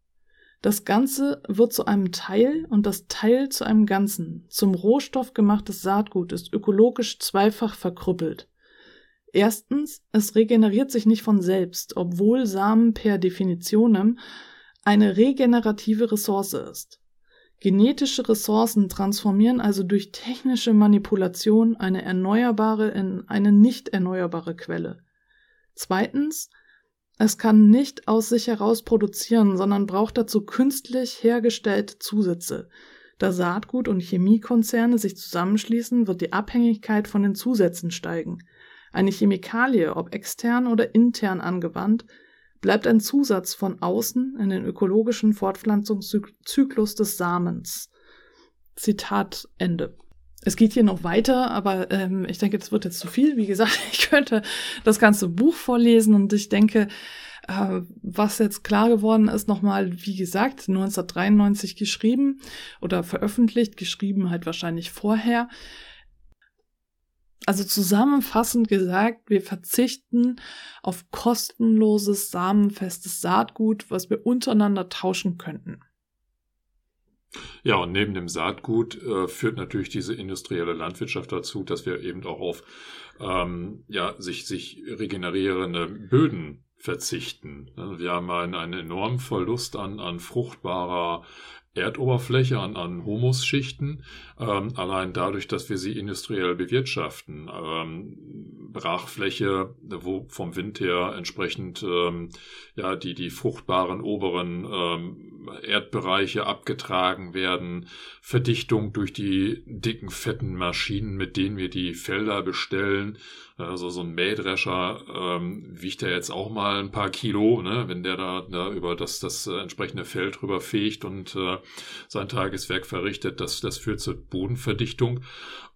Das Ganze wird zu einem Teil und das Teil zu einem Ganzen. Zum Rohstoff gemachtes Saatgut ist ökologisch zweifach verkrüppelt. Erstens, es regeneriert sich nicht von selbst, obwohl Samen per Definitionem eine regenerative Ressource ist. Genetische Ressourcen transformieren also durch technische Manipulation eine erneuerbare in eine nicht erneuerbare Quelle. Zweitens, es kann nicht aus sich heraus produzieren, sondern braucht dazu künstlich hergestellte Zusätze. Da Saatgut- und Chemiekonzerne sich zusammenschließen, wird die Abhängigkeit von den Zusätzen steigen. Eine Chemikalie, ob extern oder intern angewandt, bleibt ein Zusatz von außen in den ökologischen Fortpflanzungszyklus des Samens. Zitat Ende. Es geht hier noch weiter, aber ähm, ich denke, das wird jetzt zu viel. Wie gesagt, [LAUGHS] ich könnte das ganze Buch vorlesen und ich denke, äh, was jetzt klar geworden ist, nochmal, wie gesagt, 1993 geschrieben oder veröffentlicht, geschrieben halt wahrscheinlich vorher. Also zusammenfassend gesagt, wir verzichten auf kostenloses, samenfestes Saatgut, was wir untereinander tauschen könnten. Ja, und neben dem Saatgut äh, führt natürlich diese industrielle Landwirtschaft dazu, dass wir eben auch auf ähm, ja, sich, sich regenerierende Böden verzichten. Wir haben einen, einen enormen Verlust an, an fruchtbarer Erdoberfläche, an, an Humusschichten, ähm, allein dadurch, dass wir sie industriell bewirtschaften. Ähm, Brachfläche, wo vom Wind her entsprechend ähm, ja die die fruchtbaren oberen ähm, Erdbereiche abgetragen werden, Verdichtung durch die dicken fetten Maschinen, mit denen wir die Felder bestellen. Also so ein Mähdrescher ähm, wiegt ja jetzt auch mal ein paar Kilo, ne, wenn der da, da über das, das äh, entsprechende Feld drüber fegt und äh, sein Tageswerk verrichtet. Das, das führt zur Bodenverdichtung.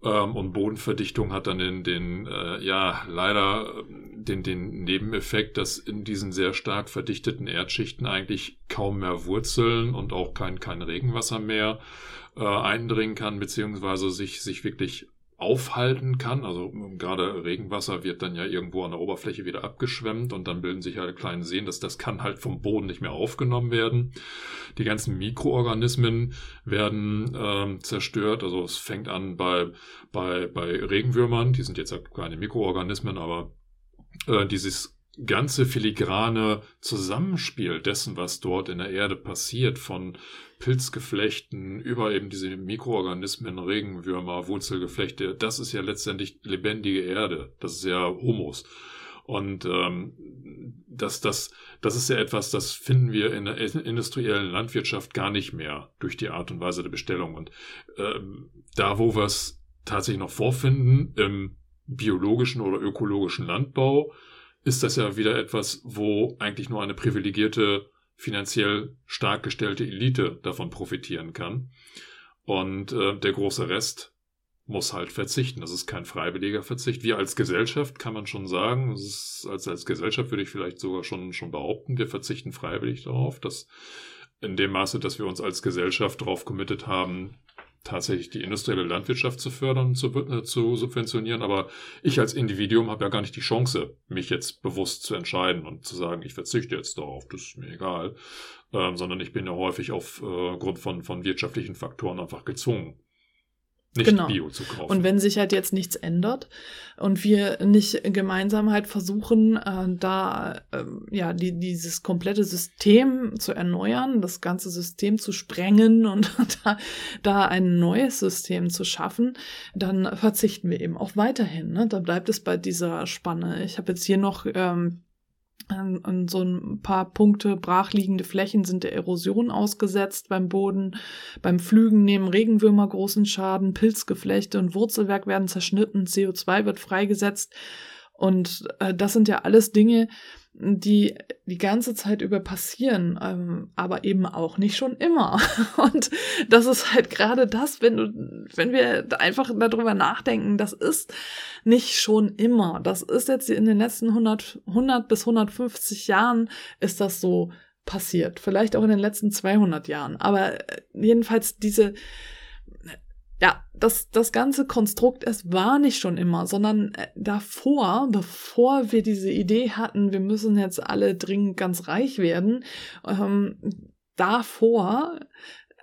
Ähm, und Bodenverdichtung hat dann den, den äh, ja, leider ähm, den, den Nebeneffekt, dass in diesen sehr stark verdichteten Erdschichten eigentlich kaum mehr Wurzeln und auch kein, kein Regenwasser mehr äh, eindringen kann, beziehungsweise sich, sich wirklich aufhalten kann. Also ähm, gerade Regenwasser wird dann ja irgendwo an der Oberfläche wieder abgeschwemmt und dann bilden sich halt kleine Seen, dass das kann halt vom Boden nicht mehr aufgenommen werden. Die ganzen Mikroorganismen werden ähm, zerstört. Also es fängt an bei, bei, bei Regenwürmern, die sind jetzt keine Mikroorganismen, aber äh, dieses ganze filigrane Zusammenspiel dessen, was dort in der Erde passiert, von Pilzgeflechten über eben diese Mikroorganismen, Regenwürmer, Wurzelgeflechte, das ist ja letztendlich lebendige Erde. Das ist ja Humus. Und ähm, das, das, das ist ja etwas, das finden wir in der industriellen Landwirtschaft gar nicht mehr durch die Art und Weise der Bestellung. Und ähm, da, wo wir es tatsächlich noch vorfinden, im biologischen oder ökologischen Landbau, ist das ja wieder etwas, wo eigentlich nur eine privilegierte, finanziell stark gestellte Elite davon profitieren kann. Und äh, der große Rest muss halt verzichten. Das ist kein freiwilliger Verzicht. Wir als Gesellschaft kann man schon sagen, ist, als, als Gesellschaft würde ich vielleicht sogar schon, schon behaupten, wir verzichten freiwillig darauf, dass in dem Maße, dass wir uns als Gesellschaft darauf committed haben, tatsächlich die industrielle Landwirtschaft zu fördern, zu, äh, zu subventionieren. Aber ich als Individuum habe ja gar nicht die Chance, mich jetzt bewusst zu entscheiden und zu sagen, ich verzichte jetzt darauf, das ist mir egal. Ähm, sondern ich bin ja häufig aufgrund äh, von, von wirtschaftlichen Faktoren einfach gezwungen, nicht genau. Bio zu kaufen. Und wenn sich halt jetzt nichts ändert und wir nicht gemeinsam halt versuchen, äh, da äh, ja die, dieses komplette System zu erneuern, das ganze System zu sprengen [LAUGHS] und da, da ein neues System zu schaffen, dann verzichten wir eben auch weiterhin. Ne? Da bleibt es bei dieser Spanne. Ich habe jetzt hier noch ähm, und so ein paar Punkte brachliegende Flächen sind der Erosion ausgesetzt beim Boden. Beim Flügen nehmen Regenwürmer großen Schaden, Pilzgeflechte und Wurzelwerk werden zerschnitten, CO2 wird freigesetzt. Und äh, das sind ja alles Dinge, die die ganze Zeit über passieren, ähm, aber eben auch nicht schon immer. [LAUGHS] Und das ist halt gerade das, wenn du, wenn wir einfach darüber nachdenken, das ist nicht schon immer. Das ist jetzt in den letzten 100, 100 bis 150 Jahren ist das so passiert. Vielleicht auch in den letzten 200 Jahren. Aber äh, jedenfalls diese, ja, das, das ganze Konstrukt, es war nicht schon immer, sondern äh, davor, bevor wir diese Idee hatten, wir müssen jetzt alle dringend ganz reich werden, ähm, davor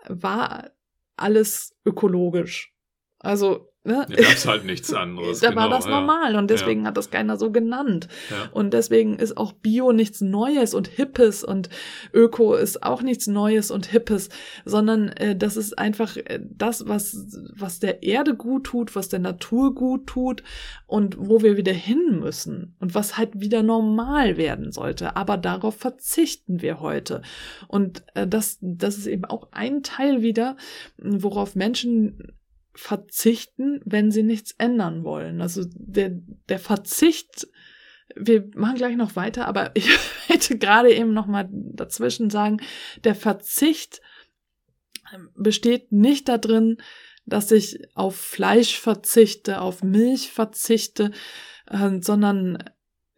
war alles ökologisch. Also Ne? Da gab es halt nichts anderes. [LAUGHS] da genau, war das normal und deswegen ja. hat das keiner so genannt. Ja. Und deswegen ist auch Bio nichts Neues und Hippes und Öko ist auch nichts Neues und Hippes, sondern äh, das ist einfach äh, das, was, was der Erde gut tut, was der Natur gut tut und wo wir wieder hin müssen und was halt wieder normal werden sollte. Aber darauf verzichten wir heute. Und äh, das, das ist eben auch ein Teil wieder, worauf Menschen verzichten, wenn sie nichts ändern wollen. Also der, der Verzicht, wir machen gleich noch weiter, aber [LAUGHS] ich möchte gerade eben noch mal dazwischen sagen, der Verzicht besteht nicht darin, dass ich auf Fleisch verzichte, auf Milch verzichte, äh, sondern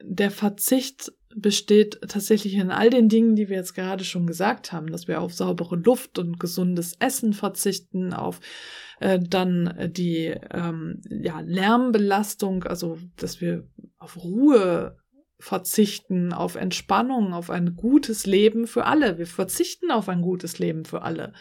der Verzicht besteht tatsächlich in all den Dingen, die wir jetzt gerade schon gesagt haben, dass wir auf saubere Luft und gesundes Essen verzichten, auf äh, dann die ähm, ja, Lärmbelastung, also dass wir auf Ruhe verzichten, auf Entspannung, auf ein gutes Leben für alle. Wir verzichten auf ein gutes Leben für alle.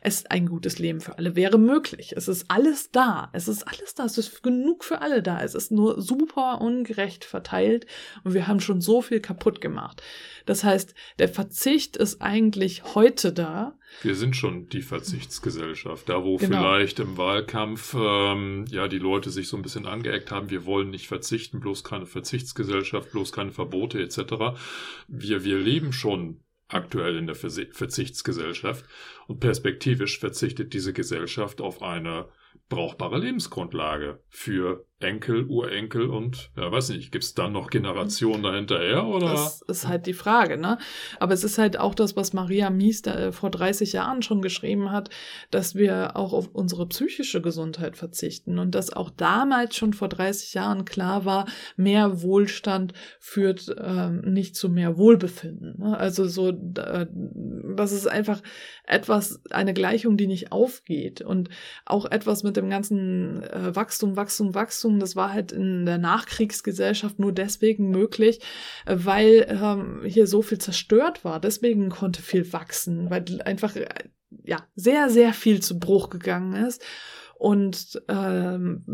Es ein gutes Leben für alle wäre möglich. Es ist alles da. Es ist alles da. Es ist genug für alle da. Es ist nur super ungerecht verteilt und wir haben schon so viel kaputt gemacht. Das heißt, der Verzicht ist eigentlich heute da wir sind schon die Verzichtsgesellschaft. Da, wo genau. vielleicht im Wahlkampf ähm, ja die Leute sich so ein bisschen angeeckt haben, wir wollen nicht verzichten, bloß keine Verzichtsgesellschaft, bloß keine Verbote etc. Wir, wir leben schon aktuell in der Verzichtsgesellschaft und perspektivisch verzichtet diese Gesellschaft auf eine brauchbare Lebensgrundlage für Enkel, Urenkel und, ja, weiß nicht, gibt es dann noch Generationen dahinterher oder? Das ist halt die Frage, ne? Aber es ist halt auch das, was Maria Mies da, äh, vor 30 Jahren schon geschrieben hat, dass wir auch auf unsere psychische Gesundheit verzichten und dass auch damals schon vor 30 Jahren klar war, mehr Wohlstand führt ähm, nicht zu mehr Wohlbefinden. Ne? Also so, das ist einfach etwas, eine Gleichung, die nicht aufgeht. Und auch etwas mit dem ganzen äh, Wachstum, Wachstum, Wachstum, das war halt in der Nachkriegsgesellschaft nur deswegen möglich, weil ähm, hier so viel zerstört war. Deswegen konnte viel wachsen, weil einfach äh, ja sehr, sehr viel zu Bruch gegangen ist und ähm,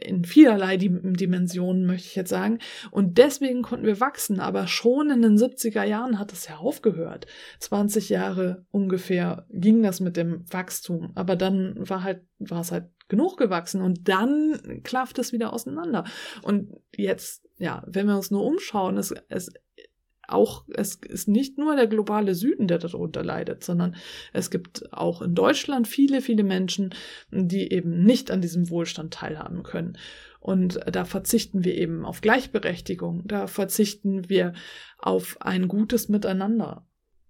in vielerlei Dimensionen möchte ich jetzt sagen. Und deswegen konnten wir wachsen, aber schon in den 70er Jahren hat es ja aufgehört. 20 Jahre ungefähr ging das mit dem Wachstum, aber dann war halt war es halt genug gewachsen und dann klafft es wieder auseinander. Und jetzt, ja, wenn wir uns nur umschauen, es, es auch, es ist nicht nur der globale Süden, der darunter leidet, sondern es gibt auch in Deutschland viele, viele Menschen, die eben nicht an diesem Wohlstand teilhaben können. Und da verzichten wir eben auf Gleichberechtigung, da verzichten wir auf ein gutes Miteinander.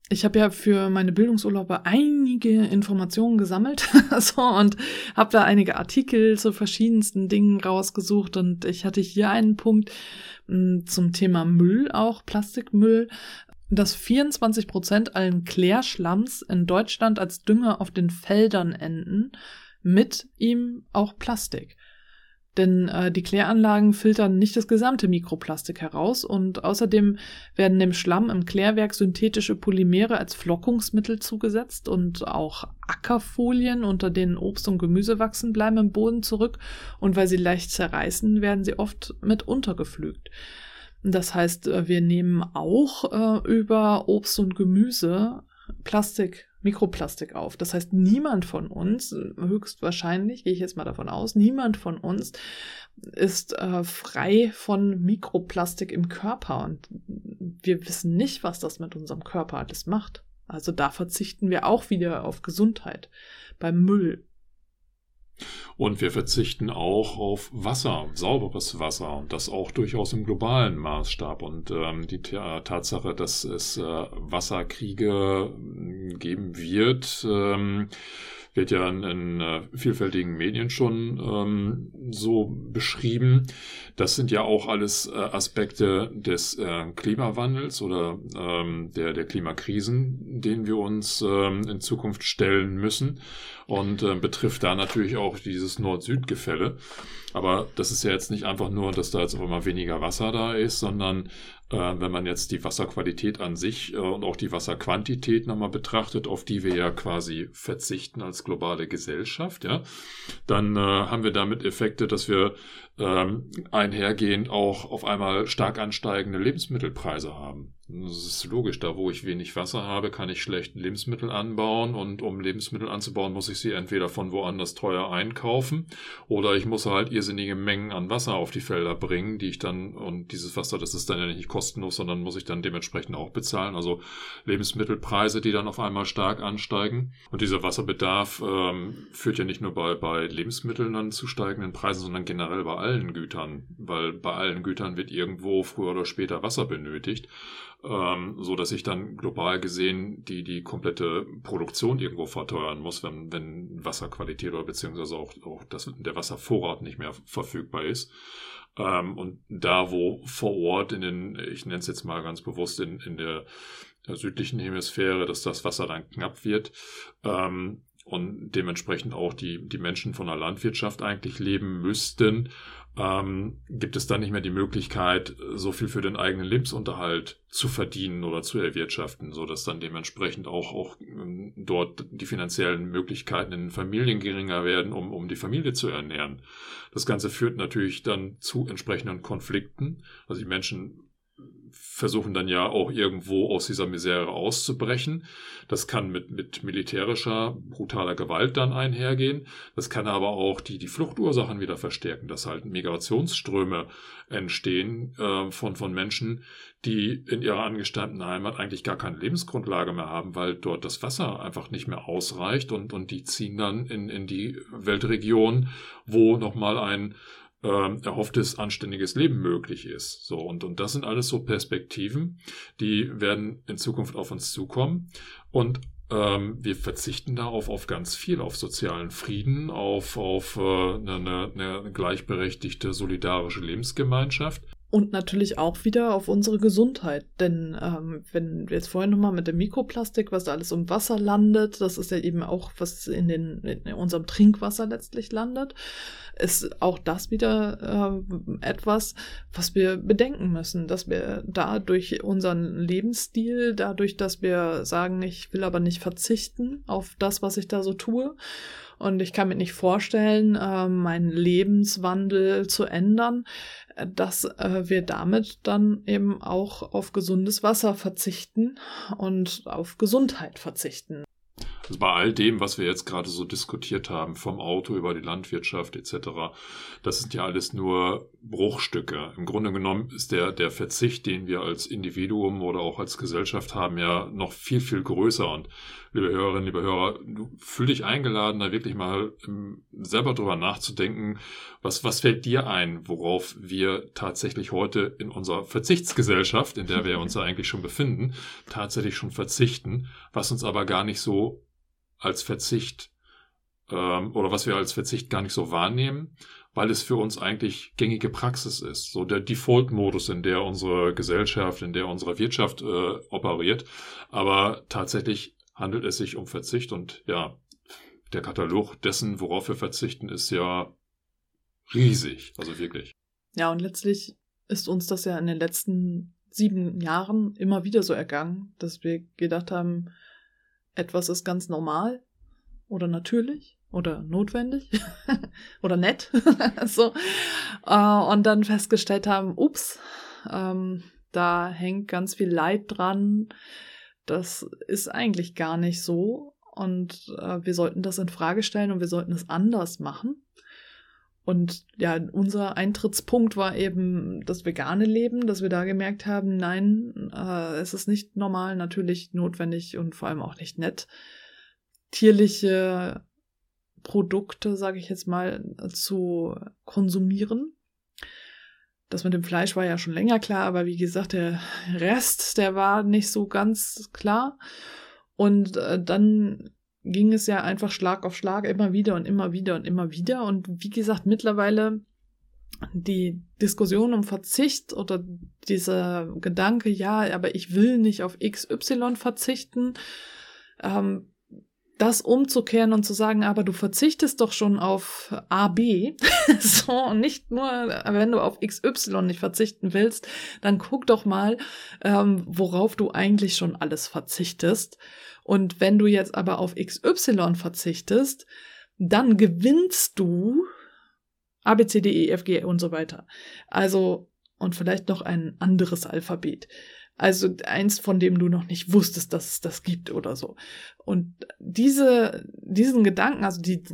Ich habe ja für meine Bildungsurlaube einige Informationen gesammelt [LAUGHS] so, und habe da einige Artikel zu verschiedensten Dingen rausgesucht und ich hatte hier einen Punkt, zum Thema Müll auch, Plastikmüll, dass 24 Prozent allen Klärschlamms in Deutschland als Dünger auf den Feldern enden, mit ihm auch Plastik. Denn äh, die Kläranlagen filtern nicht das gesamte Mikroplastik heraus und außerdem werden dem Schlamm im Klärwerk synthetische Polymere als Flockungsmittel zugesetzt und auch Ackerfolien, unter denen Obst und Gemüse wachsen, bleiben im Boden zurück und weil sie leicht zerreißen, werden sie oft mit untergepflügt. Das heißt, äh, wir nehmen auch äh, über Obst und Gemüse Plastik Mikroplastik auf. Das heißt, niemand von uns, höchstwahrscheinlich, gehe ich jetzt mal davon aus, niemand von uns ist äh, frei von Mikroplastik im Körper. Und wir wissen nicht, was das mit unserem Körper alles macht. Also da verzichten wir auch wieder auf Gesundheit beim Müll. Und wir verzichten auch auf Wasser, sauberes Wasser und das auch durchaus im globalen Maßstab. Und ähm, die Tatsache, dass es äh, Wasserkriege hm, geben wird, ähm, wird ja in, in äh, vielfältigen Medien schon ähm, so beschrieben. Das sind ja auch alles äh, Aspekte des äh, Klimawandels oder ähm, der, der Klimakrisen, denen wir uns ähm, in Zukunft stellen müssen und äh, betrifft da natürlich auch dieses Nord-Süd-Gefälle. Aber das ist ja jetzt nicht einfach nur, dass da jetzt auf einmal weniger Wasser da ist, sondern wenn man jetzt die Wasserqualität an sich äh, und auch die Wasserquantität nochmal betrachtet, auf die wir ja quasi verzichten als globale Gesellschaft, ja, dann äh, haben wir damit Effekte, dass wir ähm, einhergehend auch auf einmal stark ansteigende Lebensmittelpreise haben. Das ist logisch, da wo ich wenig Wasser habe, kann ich schlecht Lebensmittel anbauen und um Lebensmittel anzubauen, muss ich sie entweder von woanders teuer einkaufen oder ich muss halt irrsinnige Mengen an Wasser auf die Felder bringen, die ich dann, und dieses Wasser, das ist dann ja nicht kostenlos, sondern muss ich dann dementsprechend auch bezahlen. Also Lebensmittelpreise, die dann auf einmal stark ansteigen. Und dieser Wasserbedarf ähm, führt ja nicht nur bei, bei Lebensmitteln dann zu steigenden Preisen, sondern generell bei allen Gütern, weil bei allen Gütern wird irgendwo früher oder später Wasser benötigt ähm, so dass ich dann global gesehen die, die komplette Produktion irgendwo verteuern muss, wenn, wenn Wasserqualität oder beziehungsweise auch, auch das, der Wasservorrat nicht mehr verfügbar ist. Ähm, und da, wo vor Ort in den, ich nenne es jetzt mal ganz bewusst, in, in der, südlichen Hemisphäre, dass das Wasser dann knapp wird, ähm, und dementsprechend auch die, die Menschen von der Landwirtschaft eigentlich leben müssten, ähm, gibt es dann nicht mehr die Möglichkeit, so viel für den eigenen Lebensunterhalt zu verdienen oder zu erwirtschaften, so dass dann dementsprechend auch, auch ähm, dort die finanziellen Möglichkeiten in Familien geringer werden, um, um die Familie zu ernähren. Das Ganze führt natürlich dann zu entsprechenden Konflikten. Also die Menschen versuchen dann ja auch irgendwo aus dieser Misere auszubrechen. Das kann mit, mit militärischer, brutaler Gewalt dann einhergehen. Das kann aber auch die, die Fluchtursachen wieder verstärken, dass halt Migrationsströme entstehen äh, von, von Menschen, die in ihrer angestammten Heimat eigentlich gar keine Lebensgrundlage mehr haben, weil dort das Wasser einfach nicht mehr ausreicht und, und die ziehen dann in, in die Weltregion, wo nochmal ein äh, erhofftes anständiges Leben möglich ist. So, und, und das sind alles so Perspektiven, die werden in Zukunft auf uns zukommen. Und ähm, wir verzichten darauf auf ganz viel, auf sozialen Frieden, auf, auf äh, eine, eine gleichberechtigte, solidarische Lebensgemeinschaft. Und natürlich auch wieder auf unsere Gesundheit. Denn ähm, wenn wir jetzt vorhin nochmal mit dem Mikroplastik, was da alles im Wasser landet, das ist ja eben auch, was in, den, in unserem Trinkwasser letztlich landet, ist auch das wieder äh, etwas, was wir bedenken müssen, dass wir da durch unseren Lebensstil, dadurch, dass wir sagen, ich will aber nicht verzichten auf das, was ich da so tue, und ich kann mir nicht vorstellen, äh, meinen Lebenswandel zu ändern, dass äh, wir damit dann eben auch auf gesundes Wasser verzichten und auf Gesundheit verzichten. Also bei all dem, was wir jetzt gerade so diskutiert haben, vom Auto über die Landwirtschaft etc., das sind ja alles nur Bruchstücke. Im Grunde genommen ist der, der Verzicht, den wir als Individuum oder auch als Gesellschaft haben, ja noch viel, viel größer. Und liebe Hörerinnen, liebe Hörer, fühl dich eingeladen, da wirklich mal ähm, selber drüber nachzudenken, was, was fällt dir ein, worauf wir tatsächlich heute in unserer Verzichtsgesellschaft, in der wir uns ja eigentlich schon befinden, tatsächlich schon verzichten, was uns aber gar nicht so als Verzicht ähm, oder was wir als Verzicht gar nicht so wahrnehmen, weil es für uns eigentlich gängige Praxis ist. So der Default-Modus, in der unsere Gesellschaft, in der unsere Wirtschaft äh, operiert. Aber tatsächlich handelt es sich um Verzicht und ja, der Katalog dessen, worauf wir verzichten, ist ja riesig. Also wirklich. Ja, und letztlich ist uns das ja in den letzten sieben Jahren immer wieder so ergangen, dass wir gedacht haben, etwas ist ganz normal oder natürlich oder notwendig [LAUGHS] oder nett. [LAUGHS] so. Äh, und dann festgestellt haben, ups, ähm, da hängt ganz viel Leid dran. Das ist eigentlich gar nicht so. Und äh, wir sollten das in Frage stellen und wir sollten es anders machen. Und ja, unser Eintrittspunkt war eben das vegane Leben, dass wir da gemerkt haben, nein, äh, es ist nicht normal, natürlich notwendig und vor allem auch nicht nett, tierliche Produkte, sage ich jetzt mal, zu konsumieren. Das mit dem Fleisch war ja schon länger klar, aber wie gesagt, der Rest, der war nicht so ganz klar. Und äh, dann ging es ja einfach Schlag auf Schlag immer wieder und immer wieder und immer wieder. Und wie gesagt, mittlerweile die Diskussion um Verzicht oder dieser Gedanke, ja, aber ich will nicht auf XY verzichten, ähm, das umzukehren und zu sagen, aber du verzichtest doch schon auf A, B, [LAUGHS] so, nicht nur, wenn du auf XY nicht verzichten willst, dann guck doch mal, ähm, worauf du eigentlich schon alles verzichtest. Und wenn du jetzt aber auf XY verzichtest, dann gewinnst du A, B, C, D, E, F, G und so weiter. Also, und vielleicht noch ein anderes Alphabet. Also eins, von dem du noch nicht wusstest, dass es das gibt oder so. Und diese, diesen Gedanken, also die,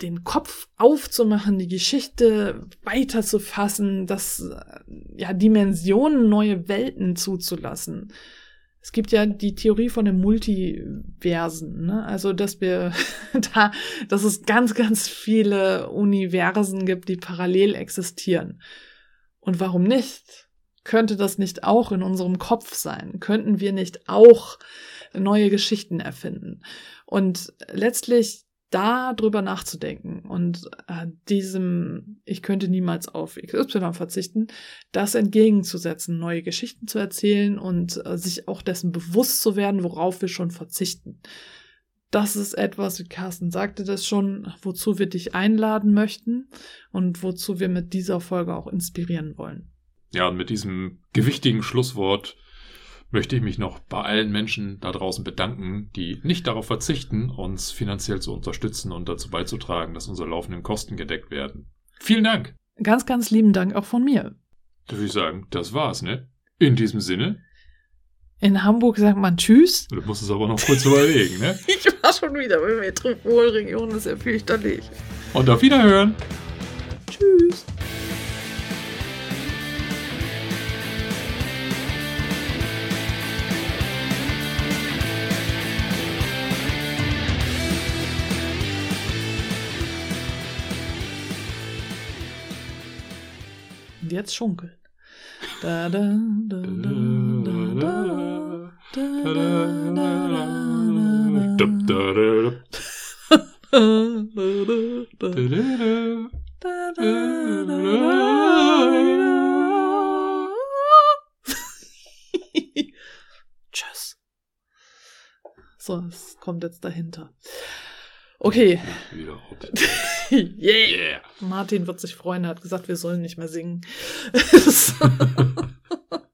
den Kopf aufzumachen, die Geschichte weiterzufassen, das, ja, Dimensionen, neue Welten zuzulassen. Es gibt ja die Theorie von den Multiversen, ne? Also, dass wir [LAUGHS] da, dass es ganz, ganz viele Universen gibt, die parallel existieren. Und warum nicht? Könnte das nicht auch in unserem Kopf sein? Könnten wir nicht auch neue Geschichten erfinden? Und letztlich da drüber nachzudenken und äh, diesem, ich könnte niemals auf XY verzichten, das entgegenzusetzen, neue Geschichten zu erzählen und äh, sich auch dessen bewusst zu werden, worauf wir schon verzichten. Das ist etwas, wie Carsten sagte das schon, wozu wir dich einladen möchten und wozu wir mit dieser Folge auch inspirieren wollen. Ja, und mit diesem gewichtigen Schlusswort möchte ich mich noch bei allen Menschen da draußen bedanken, die nicht darauf verzichten, uns finanziell zu unterstützen und dazu beizutragen, dass unsere laufenden Kosten gedeckt werden. Vielen Dank. Ganz, ganz lieben Dank auch von mir. Da würde ich sagen, das war's, ne? In diesem Sinne. In Hamburg sagt man Tschüss. Du musst es aber noch kurz überlegen, ne? [LAUGHS] ich war schon wieder bei Metropolregion, das ist ja fürchterlich. Und auf Wiederhören. Tschüss. jetzt schunkeln. Da, da, da, da, da, da, da. Tschüss. So, es kommt jetzt dahinter. Okay. Wieder [LAUGHS] out. yeah. Martin wird sich freuen, er hat gesagt, wir sollen nicht mehr singen. [LAUGHS] [LAUGHS]